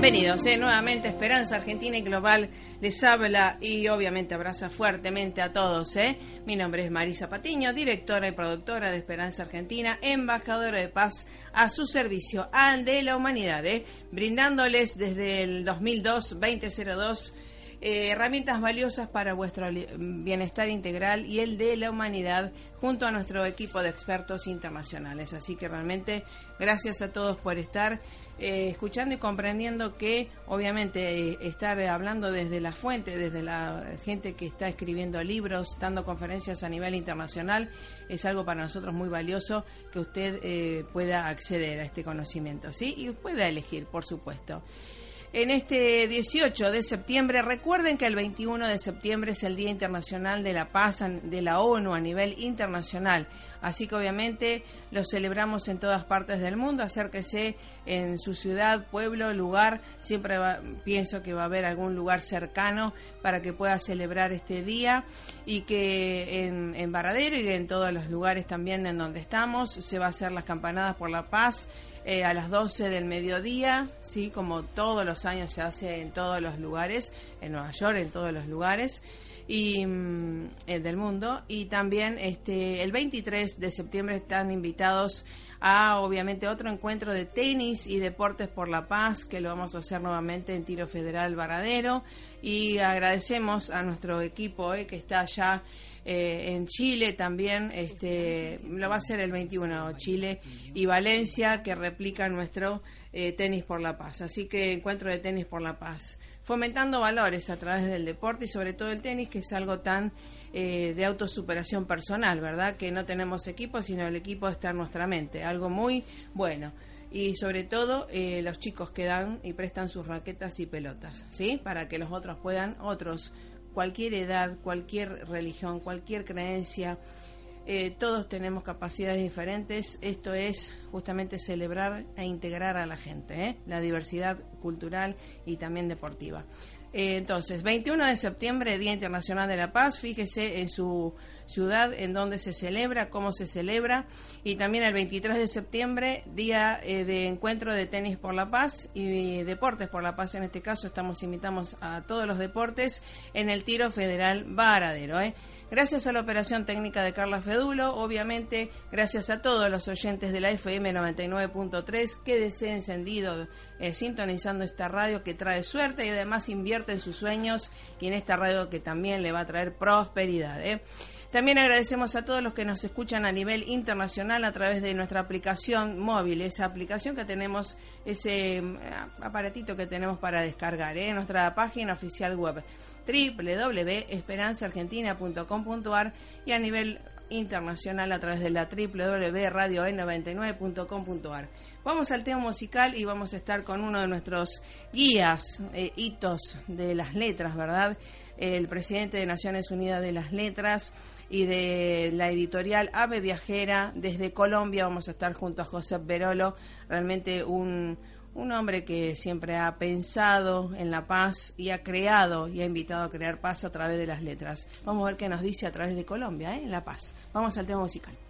Bienvenidos eh, nuevamente Esperanza Argentina y Global les habla y obviamente abraza fuertemente a todos. Eh. Mi nombre es Marisa Patiño, directora y productora de Esperanza Argentina, embajadora de paz a su servicio de la humanidad, eh, brindándoles desde el 2002-2002 eh, herramientas valiosas para vuestro bienestar integral y el de la humanidad junto a nuestro equipo de expertos internacionales. Así que realmente gracias a todos por estar eh, escuchando y comprendiendo que obviamente eh, estar hablando desde la fuente, desde la gente que está escribiendo libros, dando conferencias a nivel internacional, es algo para nosotros muy valioso que usted pueda acceder a este conocimiento, ¿sí? Y pueda elegir, por supuesto en este 18 de septiembre. Recuerden que el 21 de septiembre es el Día Internacional de la Paz de la ONU a nivel internacional. Así que obviamente lo celebramos en todas partes del mundo. Acérquese en su ciudad, pueblo, lugar. Siempre pienso que va a haber algún lugar cercano para que pueda celebrar este día y que en, en Varadero y en todos los lugares también en donde estamos se va a hacer las campanadas por la paz eh, a las 12 del mediodía, sí, como todos los años se hace en todos los lugares, en Nueva York, en todos los lugares y mm, eh, del mundo. Y también este el 23 de septiembre están invitados a obviamente otro encuentro de tenis y deportes por la paz que lo vamos a hacer nuevamente en Tiro Federal Varadero. Y agradecemos a nuestro equipo eh, que está allá eh, en Chile también, este, lo va a hacer el 21, Chile y Valencia, que replican nuestro eh, tenis por la paz. Así que encuentro de tenis por la paz, fomentando valores a través del deporte y sobre todo el tenis, que es algo tan eh, de autosuperación personal, ¿verdad? Que no tenemos equipo, sino el equipo está en nuestra mente, algo muy bueno y sobre todo los chicos que dan y prestan sus raquetas y pelotas, ¿sí? Para que los otros puedan, otros cualquier edad, cualquier religión, cualquier creencia, eh, todos tenemos capacidades diferentes. Esto es justamente celebrar e integrar a la gente, ¿eh? la diversidad cultural y también deportiva. Eh, entonces, 21 de septiembre, Día Internacional de la Paz, fíjese en su ciudad en donde se celebra, cómo se celebra, y también el 23 de septiembre, Día eh, de Encuentro de Tenis por la Paz y Deportes por la Paz, en este caso estamos invitamos a todos los deportes en el tiro federal Varadero. ¿eh? Gracias a la operación técnica de Carla Fedulo, obviamente gracias a todos los oyentes de la FM 99.3, quédese encendido eh, sintonizando esta radio que trae suerte y además invierte en sus sueños y en esta radio que también le va a traer prosperidad. ¿eh? También agradecemos a todos los que nos escuchan a nivel internacional a través de nuestra aplicación móvil, esa aplicación que tenemos, ese mm, aparatito que tenemos para descargar, en ¿eh? nuestra página oficial web www.esperanzaargentina.com.ar y a nivel internacional a través de la www.radio99.com.ar. Vamos al tema musical y vamos a estar con uno de nuestros guías, eh, hitos de las letras, ¿verdad? El presidente de Naciones Unidas de las Letras, y de la editorial Ave Viajera. Desde Colombia vamos a estar junto a José Berolo, realmente un, un hombre que siempre ha pensado en la paz y ha creado y ha invitado a crear paz a través de las letras. Vamos a ver qué nos dice a través de Colombia, ¿eh? en La Paz. Vamos al tema musical.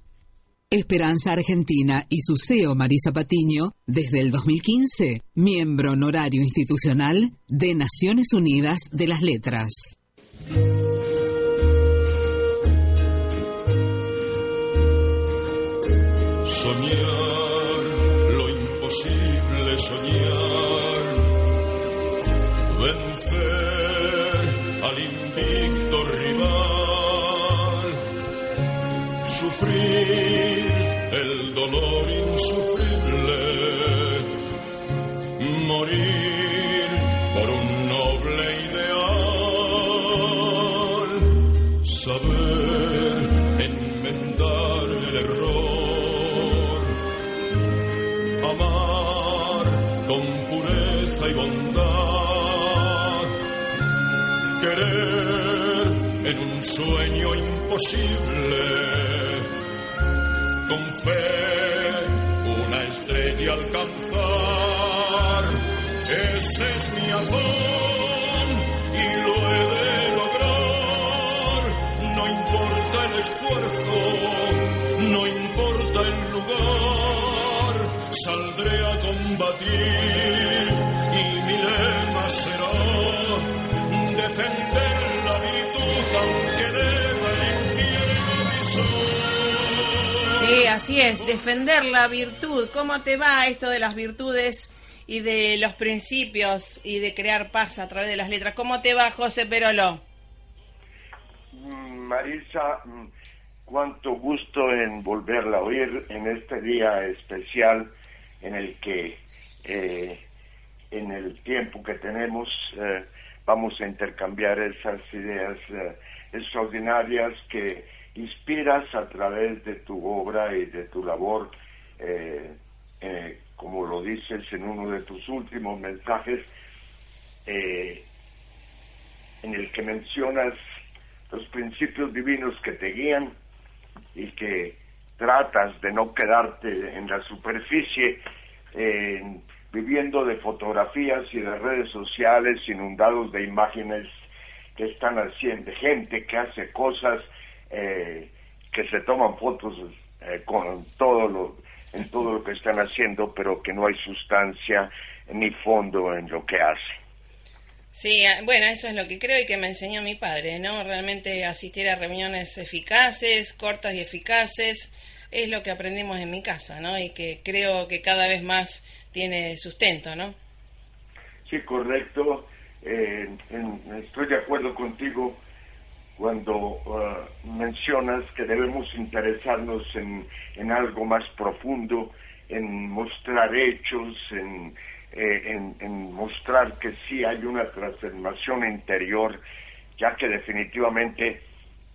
Esperanza Argentina y su CEO Marisa Patiño, desde el 2015, miembro honorario institucional de Naciones Unidas de las Letras. Soñar lo imposible, soñar, sueño imposible con fe una estrella alcanzar. Ese es mi afán y lo he de lograr. No importa el esfuerzo, no importa el lugar, saldré a combatir y mi lema será así es, defender la virtud. ¿Cómo te va esto de las virtudes y de los principios y de crear paz a través de las letras? ¿Cómo te va, José Perolo? Mm, Marisa, mm, cuánto gusto en volverla a oír en este día especial en el que eh, en el tiempo que tenemos eh, vamos a intercambiar esas ideas eh, extraordinarias que inspiras a través de tu obra y de tu labor, eh, eh, como lo dices en uno de tus últimos mensajes, eh, en el que mencionas los principios divinos que te guían y que tratas de no quedarte en la superficie, viviendo de fotografías y de redes sociales inundados de imágenes que están haciendo, gente que hace cosas eh, que se toman fotos eh, con todo lo en todo lo que están haciendo, pero que no hay sustancia ni fondo en lo que hace. Sí, ah, bueno, eso es lo que creo y que me enseñó mi padre, ¿no? Realmente asistir a reuniones eficaces, cortas y eficaces, es lo que aprendimos en mi casa, ¿no? Y que creo que cada vez más tiene sustento, ¿no? Sí, correcto. Eh, estoy de acuerdo contigo cuando uh, mencionas que debemos interesarnos en, en, algo más profundo, en mostrar hechos, en, eh, en, mostrar que sí hay una transformación interior, ya que definitivamente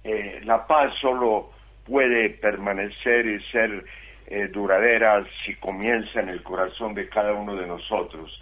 eh, la paz solo puede permanecer y ser eh, duradera si comienza en el corazón de cada uno de nosotros.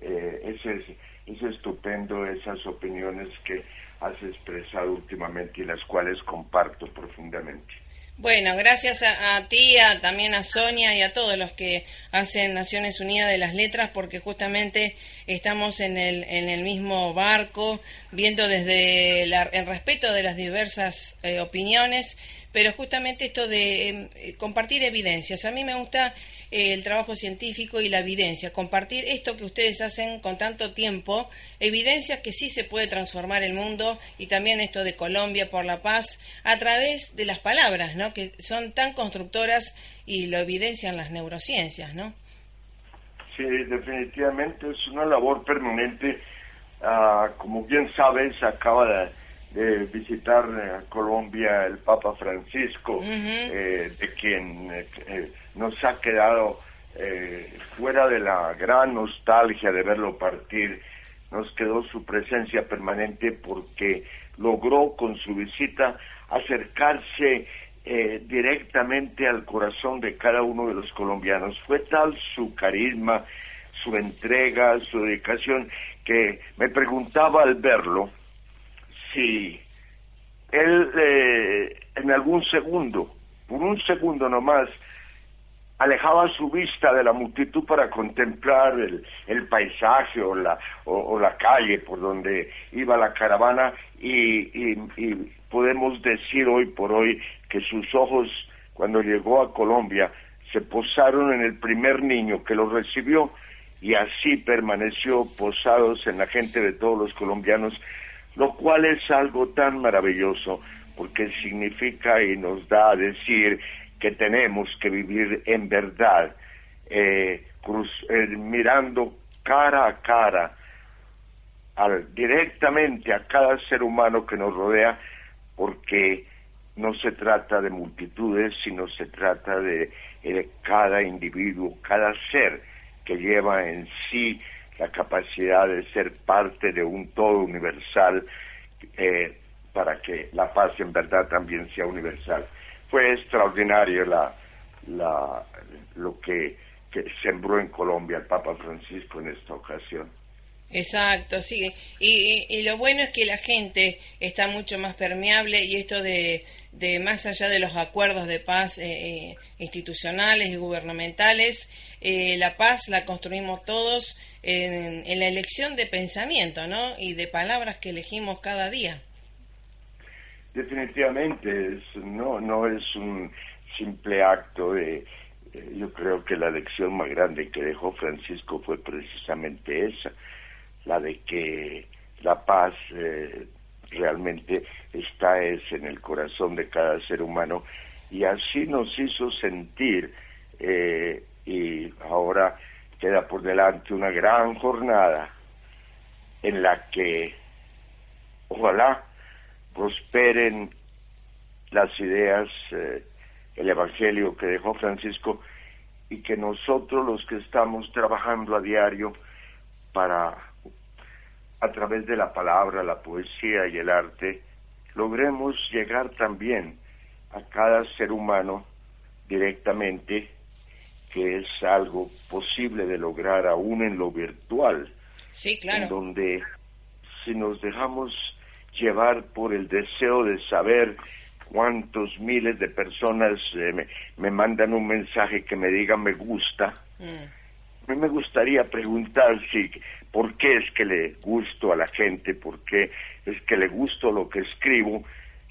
ese es, es estupendo esas opiniones que has expresado últimamente y las cuales comparto profundamente. Bueno, gracias a, ti, también a Sonia y a todos los que hacen Naciones Unidas de las Letras, porque justamente estamos en el, en el mismo barco, viendo desde el respeto de las diversas eh, opiniones pero justamente esto de em, eh, compartir evidencias. A mí me gusta eh, el trabajo científico y la evidencia, compartir esto que ustedes hacen con tanto tiempo, evidencias que sí se puede transformar el mundo y también esto de Colombia por la paz a través de las palabras, ¿no? Que son tan constructoras y lo evidencian las neurociencias, ¿no? Sí, definitivamente es una labor permanente. Ah, como bien sabes, acaba de de visitar eh, Colombia el Papa Francisco, eh, de quien eh, nos ha quedado fuera de la gran nostalgia de verlo partir, nos quedó su presencia permanente porque logró con su visita acercarse directamente al corazón de cada uno de los colombianos. Fue tal su carisma, su entrega, su dedicación, que me preguntaba al verlo si él eh, en algún segundo, por un segundo nomás, alejaba su vista de la multitud para contemplar el, el paisaje o la, o, la calle por donde iba la caravana y, y, podemos decir hoy por hoy que sus ojos cuando llegó a Colombia se posaron en el primer niño que lo recibió y así permaneció posados en la gente de todos los colombianos, lo cual es algo tan maravilloso porque significa y nos da a decir que tenemos que vivir en verdad, eh, eh, mirando cara a cara directamente a cada ser humano que nos rodea, porque no se trata de multitudes, sino se trata de, cada individuo, cada ser que lleva en sí la capacidad de ser parte de un todo universal eh, para que la paz en verdad también sea universal fue extraordinario la, la, lo que, sembró en Colombia el Papa Francisco en esta ocasión. Exacto, sí. Y, y, lo bueno es que la gente está mucho más permeable y esto de, de más allá de los acuerdos de paz eh, eh, institucionales y gubernamentales, eh, la paz la construimos todos en, en, la elección de pensamiento, ¿no? Y de palabras que elegimos cada día. Definitivamente, no, no es un simple acto. Eh, yo creo que la lección más grande que dejó Francisco fue precisamente esa, la de que la paz eh, realmente está es en el corazón de cada ser humano y así nos hizo sentir eh, y ahora queda por delante una gran jornada en la que ojalá prosperen las ideas, eh, el Evangelio que dejó Francisco y que nosotros los que estamos trabajando a diario para, a través de la palabra, la poesía y el arte, logremos llegar también a cada ser humano directamente, que es algo posible de lograr aún en lo virtual. Sí, claro. En donde si nos dejamos llevar por el deseo de saber cuántos miles de personas eh, me, mandan un mensaje que me diga me gusta. Mm. Mí me gustaría preguntar si por qué es que le gusto a la gente, por qué es que le gusto lo que escribo,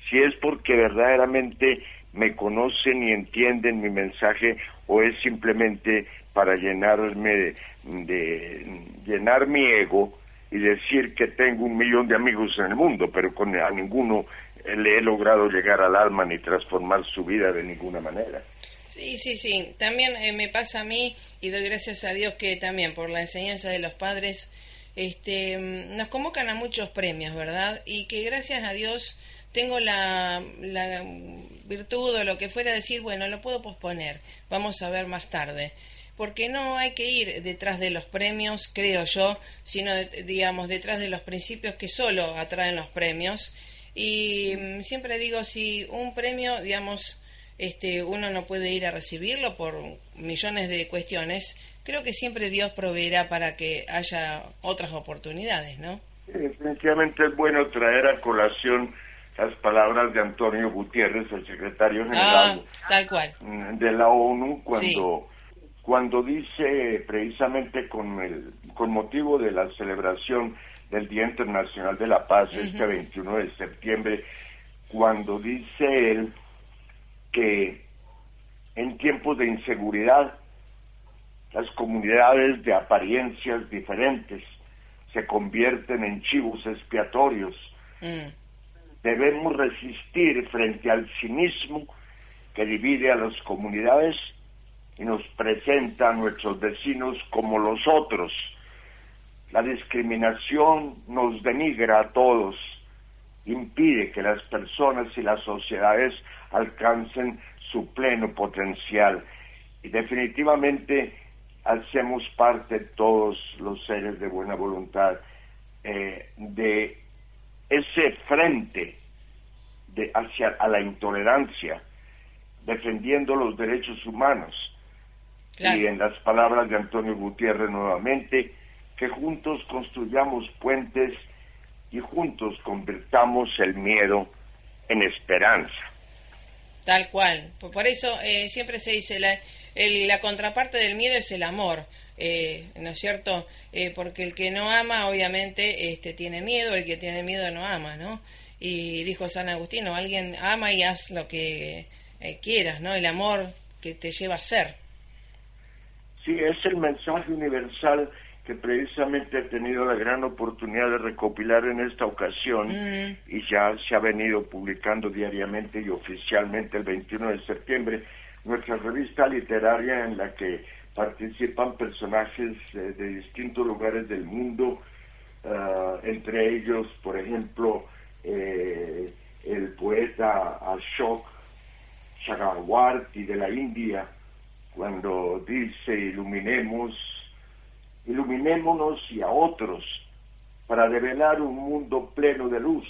si es porque verdaderamente me conocen y entienden mi mensaje o es simplemente para llenarme de llenar mi ego y decir que tengo un millón de amigos en el mundo, pero con a ninguno le he logrado llegar al alma ni transformar su vida de ninguna manera. Sí, sí, sí. También eh, me pasa a mí y doy gracias a Dios que también por la enseñanza de los padres este, nos convocan a muchos premios, ¿verdad? Y que gracias a Dios tengo la, la virtud o lo que fuera decir, bueno, lo puedo posponer, vamos a ver más tarde porque no hay que ir detrás de los premios, creo yo, sino, digamos, detrás de los principios que solo atraen los premios. Y mm, siempre digo, si un premio, digamos, este, uno no puede ir a recibirlo por millones de cuestiones, creo que siempre Dios proveerá para que haya otras oportunidades, ¿no? Definitivamente es bueno traer a colación las palabras de Antonio Gutiérrez, el secretario ah, general tal cual. de la ONU, cuando cuando dice precisamente con, el, con motivo de la celebración del Día Internacional de la Paz, este 21 de septiembre, cuando dice él que en tiempos de inseguridad las comunidades de apariencias diferentes se convierten en chivos expiatorios. Mm. Debemos resistir frente al cinismo que divide a las comunidades y nos presenta a nuestros vecinos como los otros. La discriminación nos denigra a todos, impide que las personas y las sociedades alcancen su pleno potencial. Y definitivamente hacemos parte todos los seres de buena voluntad eh, de ese frente de hacia a la intolerancia defendiendo los derechos humanos. Y en las palabras de Antonio Gutiérrez nuevamente, que juntos construyamos puentes y juntos convirtamos el miedo en esperanza. Tal cual. Por eso eh, siempre se dice, la, la contraparte del miedo es el amor. Eh, ¿no es cierto? Eh, porque el que no ama, obviamente, este, tiene miedo, el que tiene miedo no ama, ¿no? Y dijo San Agustino, alguien ama y haz lo que eh, quieras, ¿no? El amor que te lleva a ser. Sí, es el mensaje universal que precisamente he tenido la gran oportunidad de recopilar en esta ocasión mm. y ya se ha venido publicando diariamente y oficialmente el 21 de septiembre nuestra revista literaria en la que participan personajes eh, de distintos lugares del mundo, ah, entre ellos, por ejemplo, eh, el poeta Ashok Chakravarti de la India, cuando dice iluminemos, iluminémonos y a otros para develar un mundo pleno de luz.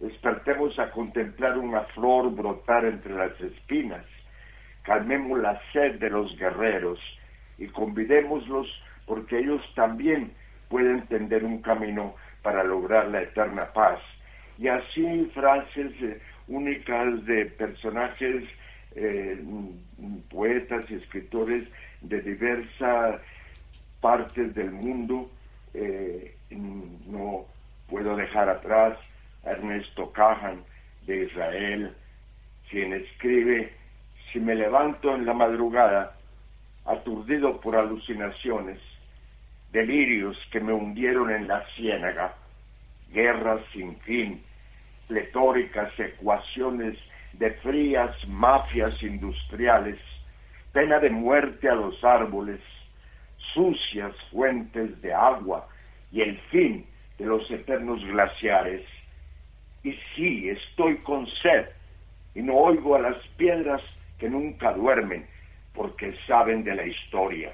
Despertemos a contemplar una flor brotar entre las espinas. Calmemos la sed de los guerreros y convidémoslos porque ellos también pueden tender un camino para lograr la eterna paz. Y así frases eh, únicas de personajes, eh, poetas y escritores de diversas partes del mundo. Eh, no puedo dejar atrás a Ernesto Cajan de Israel, quien escribe, si me levanto en la madrugada, aturdido por alucinaciones, delirios que me hundieron en la ciénaga, guerras sin fin, pletóricas ecuaciones de frías mafias industriales, pena de muerte a los árboles, sucias fuentes de agua y el fin de los eternos glaciares. Y sí, estoy con sed y no oigo a las piedras que nunca duermen, porque saben de la historia.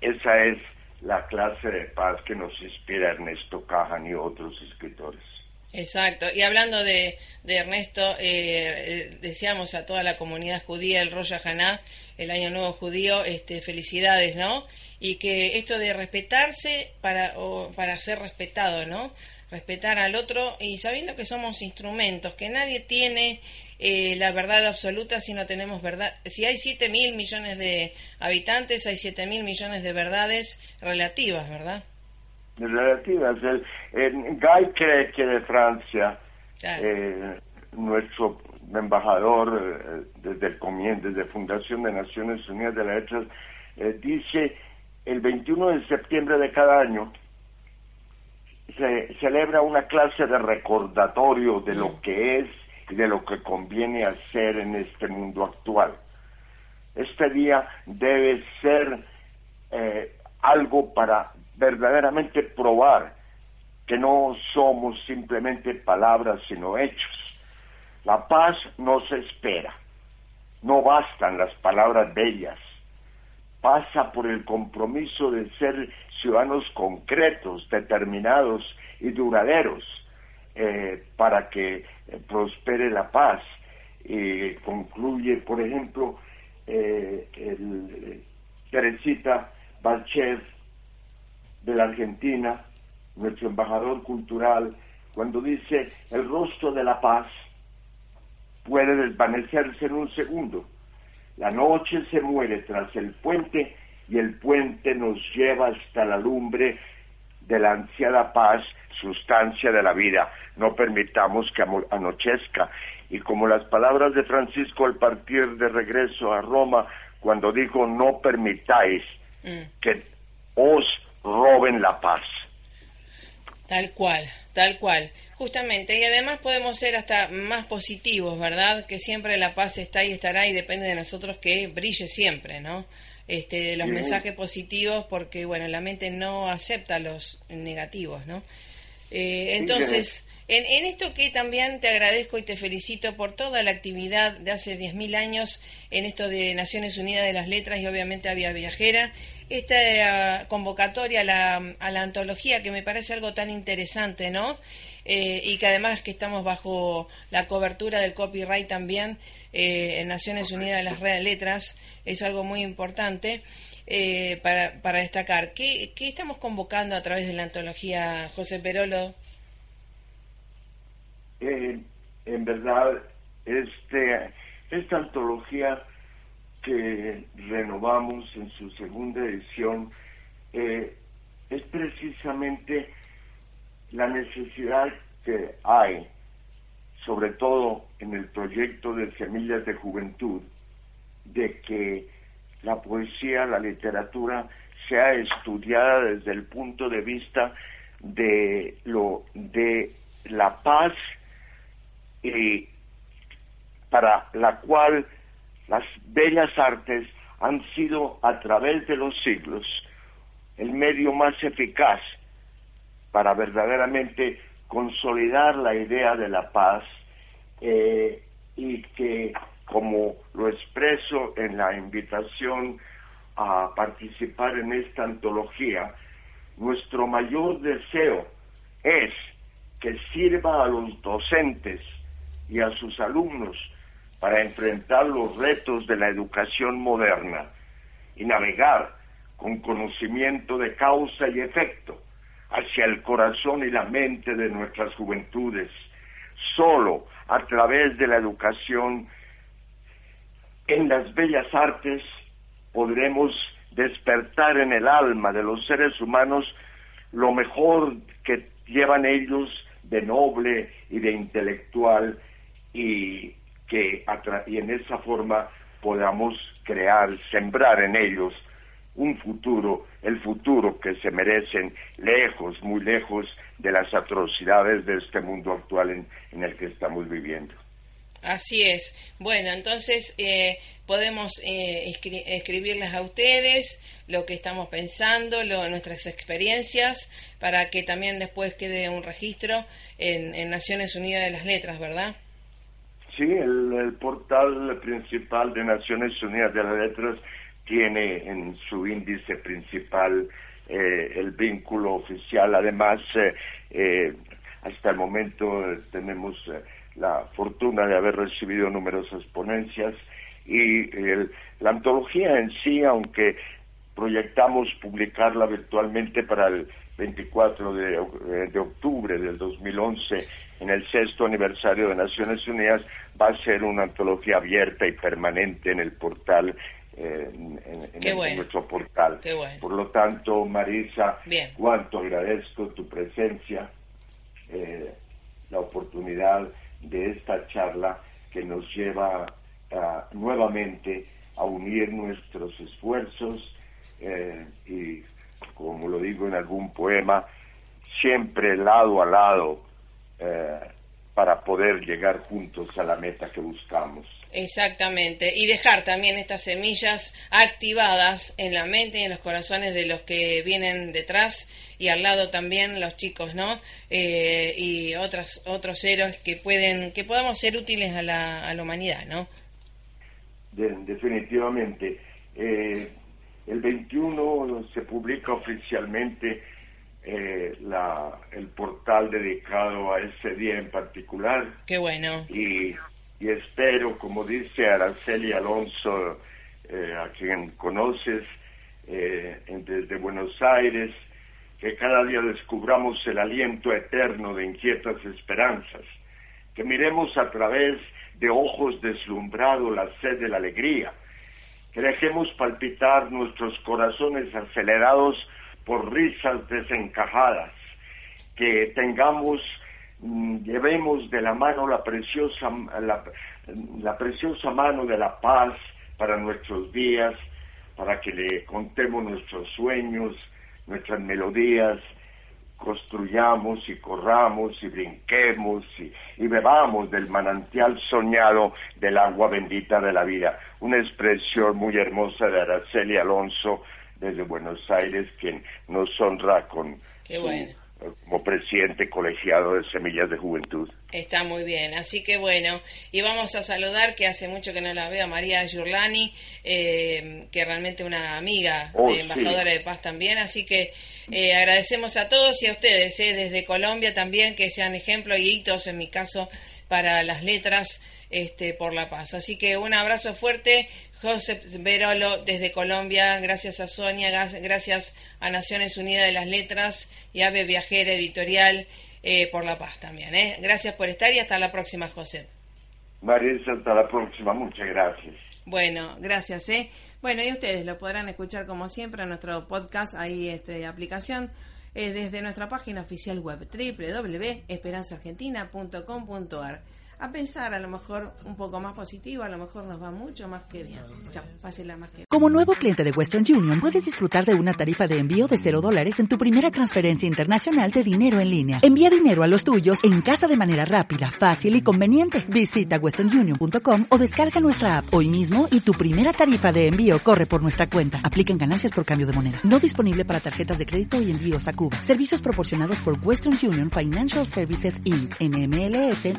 Esa es la clase de paz que nos inspira Ernesto Cajan y otros escritores. Exacto. Y hablando de, Ernesto, eh, deseamos a toda la comunidad judía el Rosh Hashanah, el Año Nuevo Judío, este, felicidades, ¿no? Y que esto de respetarse para, para ser respetado, ¿no? Respetar al otro y sabiendo que somos instrumentos, que nadie tiene eh, la verdad absoluta si no tenemos verdad. Si hay 7 mil millones de habitantes, hay 7 mil millones de verdades relativas, ¿verdad? Relativas. El, Guy que de Francia, eh, nuestro embajador eh, desde el comienzo, desde Fundación de Naciones Unidas de las Letras, dice el 21 de septiembre de cada año se celebra una clase de recordatorio de lo mm. que es de lo que conviene hacer en este mundo actual. Este día debe ser eh, algo para verdaderamente probar que no somos simplemente palabras sino hechos. La paz no se espera, no bastan las palabras bellas, pasa por el compromiso de ser ciudadanos concretos, determinados y duraderos eh, para que eh, prospere la paz. y concluye, por ejemplo, eh, el, Teresita Balchev de la Argentina, nuestro embajador cultural, cuando dice el rostro de la paz puede desvanecerse en un segundo. La noche se muere tras el puente y el puente nos lleva hasta la lumbre de la ansiada paz sustancia de la vida, no permitamos que anochezca. Y como las palabras de Francisco al partir de regreso a Roma, cuando dijo, no permitáis mm. que os roben la paz. Tal cual, tal cual. Justamente, y además podemos ser hasta más positivos, ¿verdad? Que siempre la paz está y estará y depende de nosotros que brille siempre, ¿no? Este, los mensajes positivos porque, bueno, la mente no acepta los negativos, ¿no? Eh, entonces, en, en, esto que también te agradezco y te felicito por toda la actividad de hace 10.000 años en esto de Naciones Unidas de las Letras y obviamente a Vía Viajera, esta eh, convocatoria a la, a la antología que me parece algo tan interesante, ¿no? eh, y que además que estamos bajo la cobertura del copyright también eh, en Naciones Unidas de las Letras, es algo muy importante eh, para, para destacar. ¿Qué, ¿Qué estamos convocando a través de la antología José Perolo? En verdad, este, esta antología que renovamos en su segunda edición eh, es precisamente la necesidad que hay, sobre todo en el proyecto de Semillas de Juventud, de que la poesía, la literatura sea estudiada desde el punto de vista de lo de la paz y para la cual las bellas artes han sido a través de los siglos el medio más eficaz para verdaderamente consolidar la idea de la paz eh, y que, como lo expreso en la invitación a participar en esta antología, nuestro mayor deseo es que sirva a los docentes y a sus alumnos para enfrentar los retos de la educación moderna y navegar con conocimiento de causa y efecto hacia el corazón y la mente de nuestras juventudes. Solo a través de la educación en las bellas artes podremos despertar en el alma de los seres humanos lo mejor que llevan ellos de noble y de intelectual y que y en esa forma podamos crear, sembrar en ellos un futuro, el futuro que se merecen lejos, muy lejos de las atrocidades de este mundo actual en, el que estamos viviendo. Así es. Bueno, entonces eh, podemos eh, escribirles a ustedes lo que estamos pensando, lo, nuestras experiencias, para que también después quede un registro en, en Naciones Unidas de las Letras, ¿verdad? Sí, el, portal principal de Naciones Unidas de las Letras tiene en su índice principal eh, el vínculo oficial. Además, eh, eh, hasta el momento tenemos la fortuna de haber recibido numerosas ponencias y la antología en sí, aunque proyectamos publicarla virtualmente para el 24 de, de octubre del 2011 en el sexto aniversario de Naciones Unidas, va a ser una antología abierta y permanente en el portal, eh, en, nuestro portal. Por lo tanto, Marisa, cuánto agradezco tu presencia, eh, la oportunidad de esta charla que nos lleva nuevamente a unir nuestros esfuerzos eh, y, como lo digo en algún poema, siempre lado a lado eh, para poder llegar juntos a la meta que buscamos. Exactamente, y dejar también estas semillas activadas en la mente y en los corazones de los que vienen detrás y al lado también los chicos, ¿no? Eh, y otros otros héroes que pueden que podamos ser útiles a la, a la humanidad, ¿no? definitivamente. Eh, el 21 se publica oficialmente eh, la, el portal dedicado a ese día en particular. Qué bueno. Y, y espero, como dice Araceli Alonso, eh, a quien conoces eh, desde Buenos Aires, que cada día descubramos el aliento eterno de inquietas esperanzas, que miremos a través de ojos deslumbrados la sed de la alegría, que dejemos palpitar nuestros corazones acelerados por risas desencajadas, que tengamos, mm, llevemos de la mano la preciosa, la, preciosa mano de la paz para nuestros días, para que le contemos nuestros sueños, nuestras melodías, construyamos y corramos y brinquemos y, y, bebamos del manantial soñado del agua bendita de la vida. Una expresión muy hermosa de Araceli Alonso desde Buenos Aires, quien nos honra con como presidente colegiado de Semillas de Juventud. Está muy bien, así que bueno, y vamos a saludar, que hace mucho que no la veo, a María Giurlani, eh, que realmente una amiga, Oh, de embajadora sí. de paz también, así que eh, agradecemos a todos y a ustedes, eh, desde Colombia también, que sean ejemplo y hitos, en mi caso, para las letras este, por la paz. Así que un abrazo fuerte, José Verolo desde Colombia, gracias a Sonia, gracias a Naciones Unidas de las Letras y Ave Viajera Editorial eh, por la paz también. ¿eh? Gracias por estar y hasta la próxima, José. Marisa, hasta la próxima. Muchas gracias. Bueno, gracias, ¿eh? Bueno, y ustedes lo podrán escuchar como siempre en nuestro podcast, ahí este aplicación, eh, desde nuestra página oficial web www.esperanzaargentina.com.ar. A pensar a lo mejor un poco más positivo, a lo mejor nos va mucho más que bien. Chao, pásenla más que. Como nuevo cliente de Western Union, puedes disfrutar de una tarifa de envío de 0 dólares en tu primera transferencia internacional de dinero en línea. Envía dinero a los tuyos en casa de manera rápida, fácil y conveniente. Visita westernunion.com o descarga nuestra app hoy mismo y tu primera tarifa de envío corre por nuestra cuenta. Aplican ganancias por cambio de moneda. No disponible para tarjetas de crédito y envíos a Cuba. Servicios proporcionados por Western Union Financial Services Inc. NMLS